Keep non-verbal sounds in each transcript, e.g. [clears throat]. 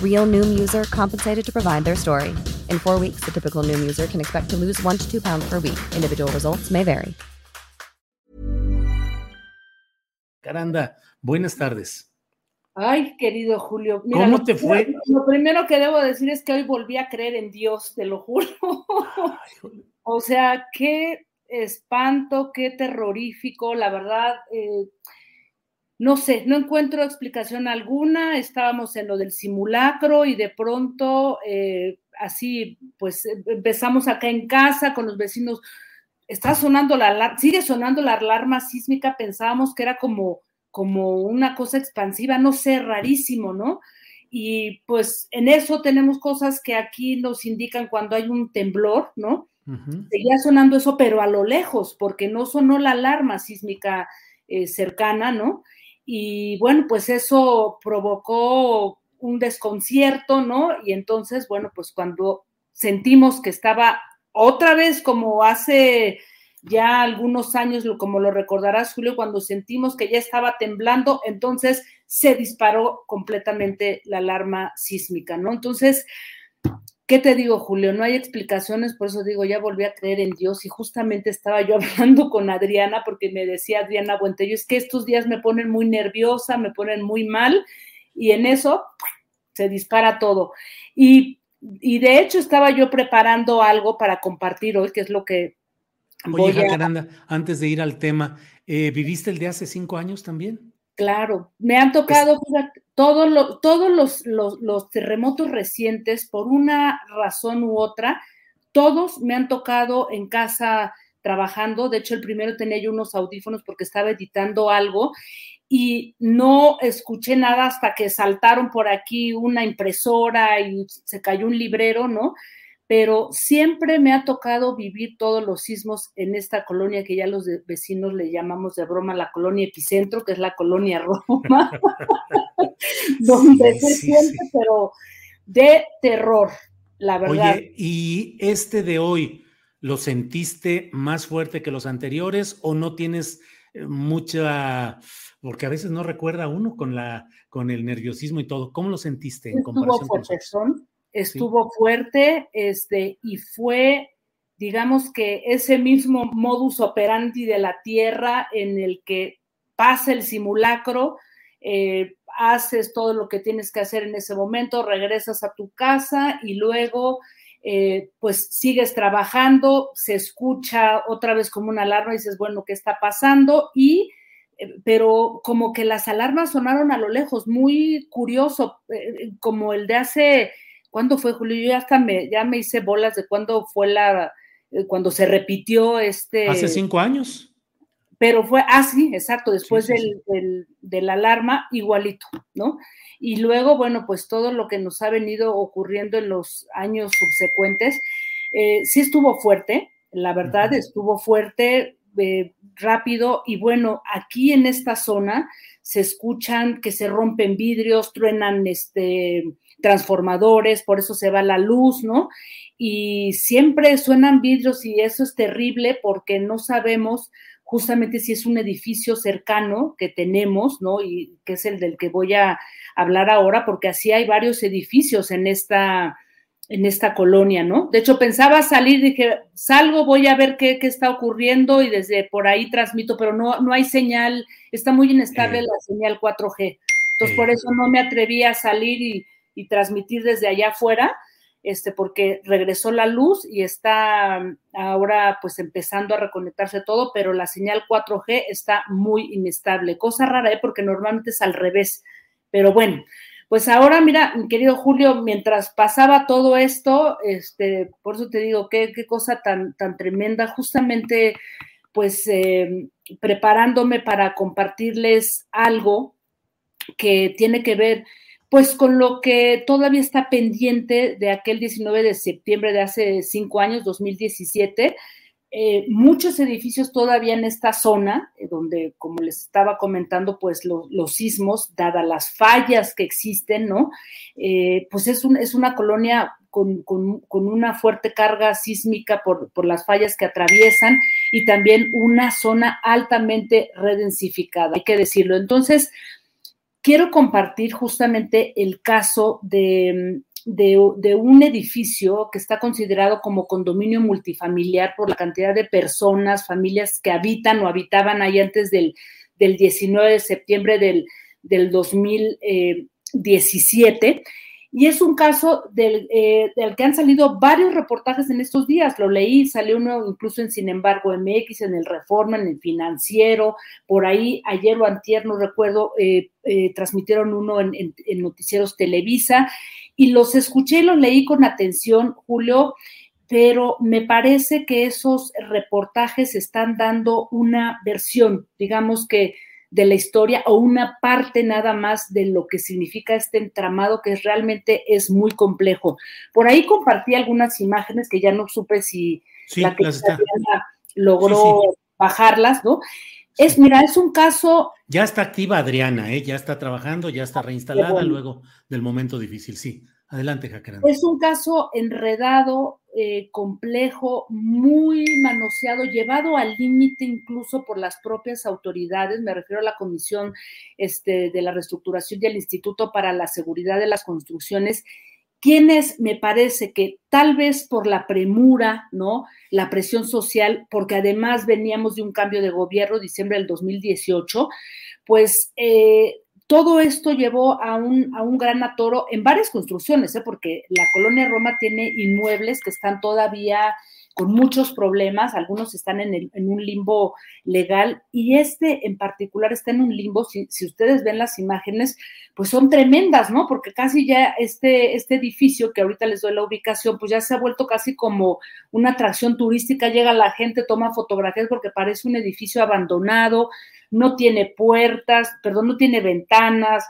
Real Noom user compensated to provide their story. In four weeks, the typical Noom user can expect to lose one to two pounds per week. Individual results may vary. Caranda, buenas tardes. Ay, querido Julio. Mira, ¿Cómo te fue? Lo primero que debo decir es que hoy volví a creer en Dios, te lo juro. [laughs] o sea, qué espanto, qué terrorífico, la verdad. Eh, no sé, no encuentro explicación alguna. Estábamos en lo del simulacro y de pronto, eh, así, pues empezamos acá en casa con los vecinos. Está sonando la alarma, sigue sonando la alarma sísmica. Pensábamos que era como como una cosa expansiva, no sé, rarísimo, ¿no? Y pues en eso tenemos cosas que aquí nos indican cuando hay un temblor, ¿no? Seguía sonando eso, pero a lo lejos, porque no sonó la alarma sísmica eh, cercana, ¿no? Y bueno, pues eso provocó un desconcierto, ¿no? Y entonces, bueno, pues cuando sentimos que estaba otra vez como hace ya algunos años, como lo recordarás, Julio, cuando sentimos que ya estaba temblando, entonces se disparó completamente la alarma sísmica, ¿no? Entonces, ¿qué te digo, Julio? No hay explicaciones, por eso digo, ya volví a creer en Dios y justamente estaba yo [laughs] hablando con Adriana porque me decía Adriana Buentello, es que estos días me ponen muy nerviosa, me ponen muy mal y en eso se dispara todo. Y, y de hecho estaba yo preparando algo para compartir hoy, que es lo que Oye, Jacaranda, antes de ir al tema, eh, ¿viviste el de hace cinco años también? Claro, me han tocado todos los, los, terremotos recientes, por una razón u otra, todos me han tocado en casa trabajando. De hecho, el primero tenía yo unos audífonos porque estaba editando algo y no escuché nada hasta que saltaron por aquí una impresora y se cayó un librero, ¿no? Pero siempre me ha tocado vivir todos los sismos en esta colonia que ya los vecinos le llamamos de broma la colonia epicentro, que es la colonia [laughs] Roma, donde se siente, pero de terror, la verdad. Oye, ¿y este de hoy lo sentiste más fuerte que los anteriores o no tienes eh, mucha porque a veces no recuerda uno con la con el nerviosismo y todo. ¿Cómo lo sentiste en comparación con estuvo fuerte, este, y fue, digamos que ese mismo modus operandi de la Tierra en el que pasa el simulacro, eh, haces todo lo que tienes que hacer en ese momento, regresas a tu casa y luego eh, pues sigues trabajando, se escucha otra vez como una alarma y dices, bueno, ¿qué está pasando? Y eh, pero como que las alarmas sonaron a lo lejos, muy curioso, como el de hace ¿Cuándo fue, Julio? Yo ya hasta me, ya me hice bolas de cuándo fue la, eh, cuando se repitió este... Hace cinco años. Pero fue, ah, sí, exacto, después del, de la alarma, igualito, ¿no? Y luego, bueno, pues todo lo que nos ha venido ocurriendo en los años subsecuentes, eh, sí estuvo fuerte, la verdad, estuvo fuerte, eh, rápido, y bueno, aquí en esta zona se escuchan que se rompen vidrios, truenan este transformadores, por eso se va la luz, ¿no? Y siempre suenan vidrios y eso es terrible porque no sabemos justamente si es un edificio cercano que tenemos, ¿no? Y que es el del que voy a hablar ahora, porque así hay varios edificios en esta, en esta colonia, ¿no? De hecho, pensaba salir, dije, salgo, voy a ver qué, qué está ocurriendo y desde por ahí transmito, pero no, no hay señal, está muy inestable la señal 4G. Entonces, por eso no me atreví a salir y, y transmitir desde allá afuera. este, porque regresó la luz y está ahora pues empezando a reconectarse todo, pero la señal 4G está muy inestable. Cosa rara, ¿eh? porque normalmente es al revés. Pero bueno, pues ahora, mira, mi querido Julio, mientras pasaba todo esto, este, por eso te digo, qué, qué cosa tan, tan tremenda, justamente pues eh, preparándome para compartirles algo que tiene que ver pues con lo que todavía está pendiente de aquel 19 de septiembre de hace cinco años, 2017. Eh, muchos edificios todavía en esta zona, eh, donde, como les estaba comentando, pues los sismos, dadas las fallas que existen, ¿no? Eh, pues es, es una colonia con, con, una fuerte carga sísmica por, por, las fallas que atraviesan y también una zona altamente redensificada, hay que decirlo. Entonces, quiero compartir justamente el caso de, un edificio que está considerado como condominio multifamiliar por la cantidad de personas, familias que habitan o habitaban ahí antes del, 19 de septiembre del, del 2017 y es un caso eh, del, que han salido varios reportajes en estos días. Lo leí, salió uno incluso en Sin embargo MX, en el Reforma, en el Financiero, por ahí ayer o antier, no recuerdo, eh, eh, transmitieron uno en, en, Noticieros Televisa. Y los escuché y los leí con atención, Julio, pero me parece que esos reportajes están dando una versión, digamos que de la historia o una parte nada más de lo que significa este entramado que realmente es muy complejo. Por ahí compartí algunas imágenes que ya no supe si la que logró bajarlas, ¿no? Es, mira, es un caso. Ya está activa Adriana, ¿eh? ya está trabajando, ya está reinstalada luego del momento difícil. Sí, adelante, Jacaranda. Es un caso enredado, eh, complejo, muy manoseado, llevado al límite incluso por las propias autoridades, me refiero a la Comisión este, de la Reestructuración y al Instituto para la Seguridad de las Construcciones, quienes me parece que tal vez por la premura, ¿no? La presión social, porque además veníamos de un cambio de gobierno, diciembre del 2018, pues eh, todo esto llevó a un, a un gran atoro en varias construcciones, ¿eh? porque la colonia Roma tiene inmuebles que están todavía con muchos problemas, algunos están en, un limbo legal y este en particular está en un limbo, si, ustedes ven las imágenes, pues son tremendas, ¿no? Porque casi ya este, este edificio, que ahorita les doy la ubicación, pues ya se ha vuelto casi como una atracción turística, llega la gente, toma fotografías porque parece un edificio abandonado, no tiene puertas, perdón, no tiene ventanas,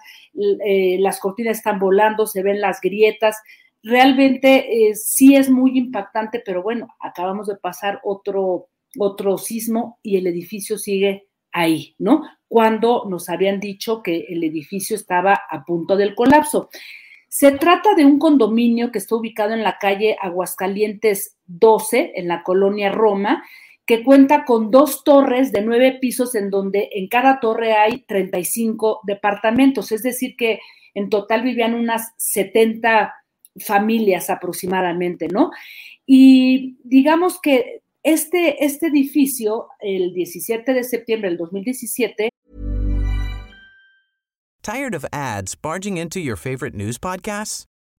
eh, las cortinas están volando, se ven las grietas. Realmente eh, sí es muy impactante, pero bueno, acabamos de pasar otro, otro sismo y el edificio sigue ahí, ¿no? Cuando nos habían dicho que el edificio estaba a punto del colapso. Se trata de un condominio que está ubicado en la calle Aguascalientes 12, en la colonia Roma, que cuenta con dos torres de nueve pisos en donde en cada torre hay 35 departamentos, es decir, que en total vivían unas 70 familias aproximadamente, ¿no? Y digamos que este, este edificio, el 17 de septiembre del 2017... Tired of ads barging into your favorite news podcasts?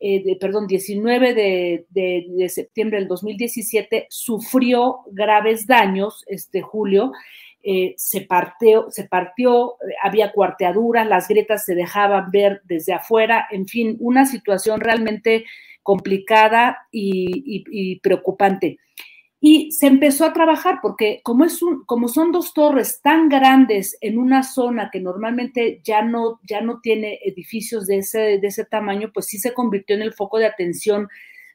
Eh, perdón, 19 de, de, de, septiembre del 2017, sufrió graves daños, este Julio, eh, se partió, se partió, había cuarteaduras, las grietas se dejaban ver desde afuera, en fin, una situación realmente complicada y preocupante. Y se empezó a trabajar porque como, es un, como son dos torres tan grandes en una zona que normalmente ya no, ya no tiene edificios de ese, de ese tamaño, pues sí se convirtió en el foco de atención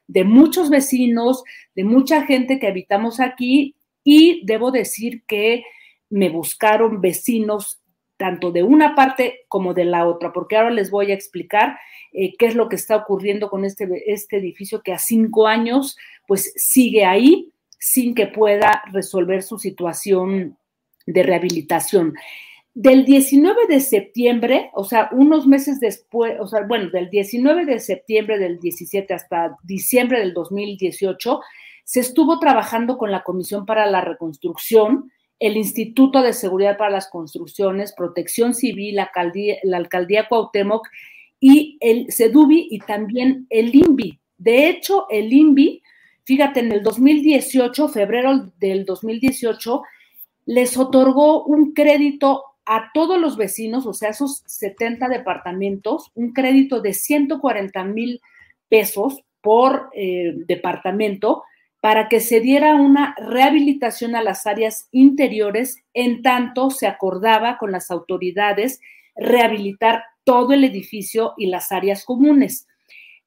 de muchos vecinos, de mucha gente que habitamos aquí y debo decir que me buscaron vecinos tanto de una parte como de la otra, porque ahora les voy a explicar eh, qué es lo que está ocurriendo con este, este edificio que a cinco años pues sigue ahí sin que pueda resolver su situación de rehabilitación. Del 19 de septiembre, o sea, unos meses después, o sea, bueno, del 19 de septiembre del 17 hasta diciembre del 2018, se estuvo trabajando con la Comisión para la Reconstrucción, el Instituto de Seguridad para las Construcciones, Protección Civil, la Alcaldía, la Alcaldía Cuauhtémoc y el CEDUBI y también el INVI. De hecho, el INVI Fíjate, en el 2018, febrero del 2018, les otorgó un crédito a todos los vecinos, o sea, esos 70 departamentos, un crédito de 140 mil pesos por eh, departamento para que se diera una rehabilitación a las áreas interiores, en tanto se acordaba con las autoridades rehabilitar todo el edificio y las áreas comunes.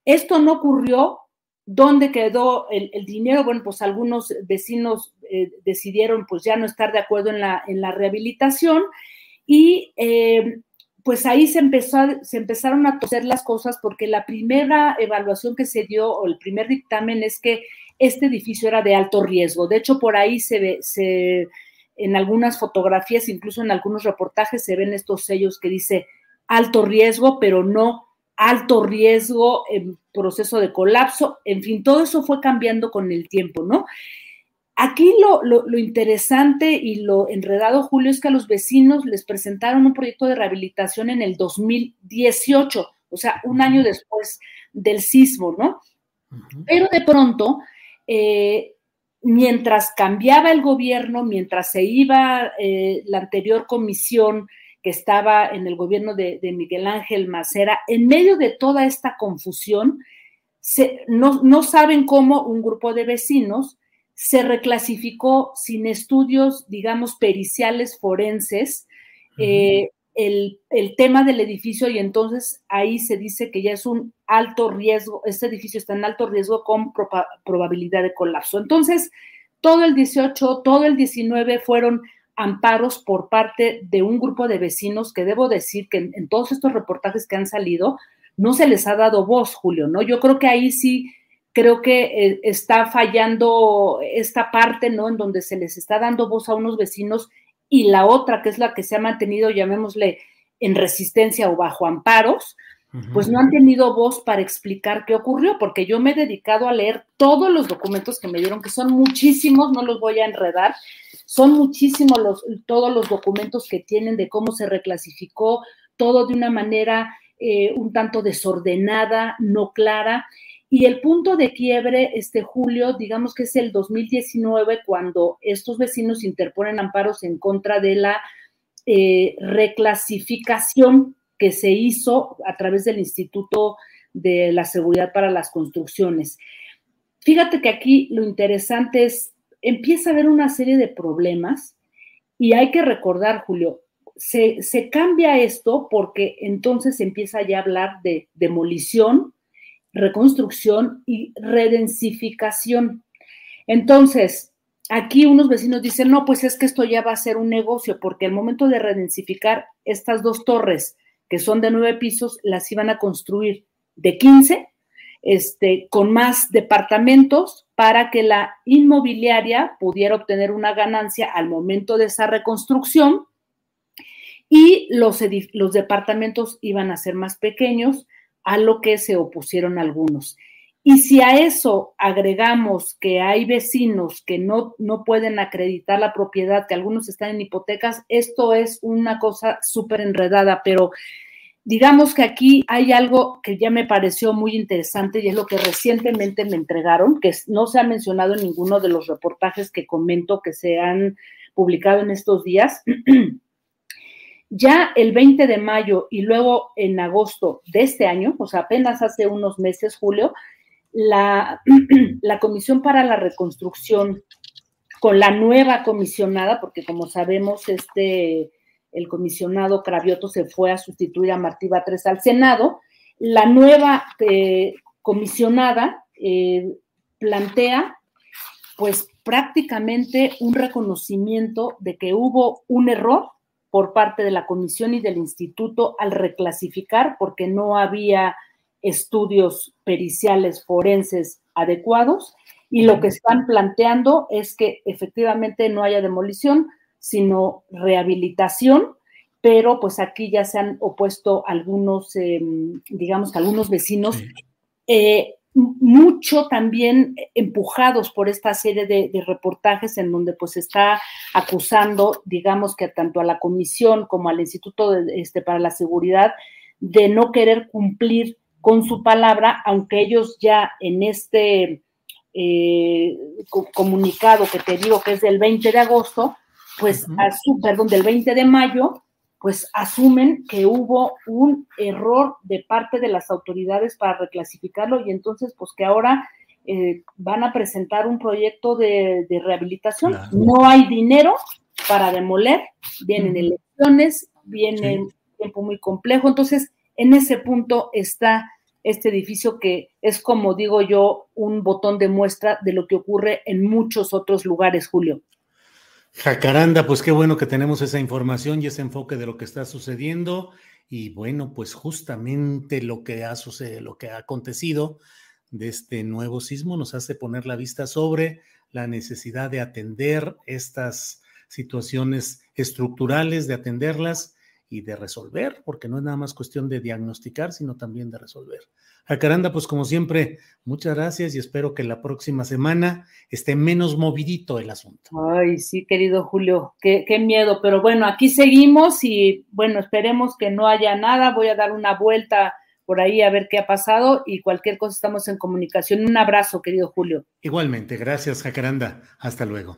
Esto no ocurrió ¿Dónde quedó el, dinero? Bueno, pues algunos vecinos eh, decidieron pues ya no estar de acuerdo en la, en la rehabilitación y eh, pues ahí se, empezó se empezaron a toser las cosas porque la primera evaluación que se dio o el primer dictamen es que este edificio era de alto riesgo. De hecho, por ahí se ve, se, en algunas fotografías, incluso en algunos reportajes, se ven estos sellos que dice alto riesgo, pero no alto riesgo, en proceso de colapso, en fin, todo eso fue cambiando con el tiempo, ¿no? Aquí lo, lo, interesante y lo enredado, Julio, es que a los vecinos les presentaron un proyecto de rehabilitación en el 2018, o sea, un año después del sismo, ¿no? Pero de pronto, eh, mientras cambiaba el gobierno, mientras se iba eh, la anterior comisión que estaba en el gobierno de, Miguel Ángel Macera, en medio de toda esta confusión, no, saben cómo un grupo de vecinos se reclasificó sin estudios, digamos, periciales forenses, eh, el, tema del edificio y entonces ahí se dice que ya es un alto riesgo, este edificio está en alto riesgo con probabilidad de colapso. Entonces, todo el 18, todo el 19 fueron amparos por parte de un grupo de vecinos que debo decir que en, todos estos reportajes que han salido no se les ha dado voz, Julio, ¿no? Yo creo que ahí sí creo que eh, está fallando esta parte, ¿no? En donde se les está dando voz a unos vecinos y la otra, que es la que se ha mantenido, llamémosle, en resistencia o bajo amparos, pues no han tenido voz para explicar qué ocurrió, porque yo me he dedicado a leer todos los documentos que me dieron, que son muchísimos, no los voy a enredar, son muchísimos los, todos los documentos que tienen de cómo se reclasificó, todo de una manera eh, un tanto desordenada, no clara. Y el punto de quiebre, este julio, digamos que es el 2019, cuando estos vecinos interponen amparos en contra de la eh, reclasificación que se hizo a través del Instituto de la Seguridad para las Construcciones. Fíjate que aquí lo interesante es, empieza a haber una serie de problemas y hay que recordar, Julio, se, cambia esto porque entonces empieza ya a hablar de demolición, reconstrucción y redensificación. Entonces, aquí unos vecinos dicen, no, pues es que esto ya va a ser un negocio, porque al momento de redensificar estas dos torres que son de nueve pisos, las iban a construir de 15, este, con más departamentos para que la inmobiliaria pudiera obtener una ganancia al momento de esa reconstrucción y los, los departamentos iban a ser más pequeños, a lo que se opusieron algunos. Y si a eso agregamos que hay vecinos que no, no pueden acreditar la propiedad, que algunos están en hipotecas, esto es una cosa súper enredada, pero digamos que aquí hay algo que ya me pareció muy interesante y es lo que recientemente me entregaron, que no se ha mencionado en ninguno de los reportajes que comento que se han publicado en estos días. [clears throat] Ya el 20 de mayo y luego en agosto de este año, o sea, apenas hace unos meses, Julio, la, [clears throat] la Comisión para la Reconstrucción con la nueva comisionada, porque como sabemos, este, el comisionado Cravioto se fue a sustituir a Martí Batres al Senado. La nueva eh, comisionada eh, plantea, pues prácticamente un reconocimiento de que hubo un error por parte de la comisión y del instituto al reclasificar porque no había estudios periciales forenses adecuados y lo que están planteando es que efectivamente no haya demolición, sino rehabilitación, pero pues aquí ya se han opuesto algunos, em, digamos, algunos vecinos, eh, mucho también empujados por esta serie de, reportajes en donde pues está acusando, digamos que tanto a la comisión como al Instituto este, para la Seguridad de no querer cumplir con su palabra, aunque ellos ya en este eh, comunicado que te digo que es del 20 de agosto, pues, perdón, del 20 de mayo, pues asumen que hubo un error de parte de las autoridades para reclasificarlo y entonces pues que ahora eh, van a presentar un proyecto de, rehabilitación. No hay dinero para demoler, vienen elecciones, viene un tiempo muy complejo, entonces en ese punto está este edificio que es como digo yo un botón de muestra de lo que ocurre en muchos otros lugares, Julio. Jacaranda, pues qué bueno que tenemos esa información y ese enfoque de lo que está sucediendo. Y bueno, pues justamente lo que ha sucedido, lo que ha acontecido de este nuevo sismo nos hace poner la vista sobre la necesidad de atender estas situaciones estructurales, de atenderlas y de resolver, porque no es nada más cuestión de diagnosticar, sino también de resolver. Jacaranda, pues como siempre, muchas gracias y espero que la próxima semana esté menos movidito el asunto. Ay, sí, querido Julio, qué, qué, miedo, pero bueno, aquí seguimos y bueno, esperemos que no haya nada. Voy a dar una vuelta por ahí a ver qué ha pasado y cualquier cosa estamos en comunicación. Un abrazo, querido Julio. Igualmente, gracias, Jacaranda. Hasta luego.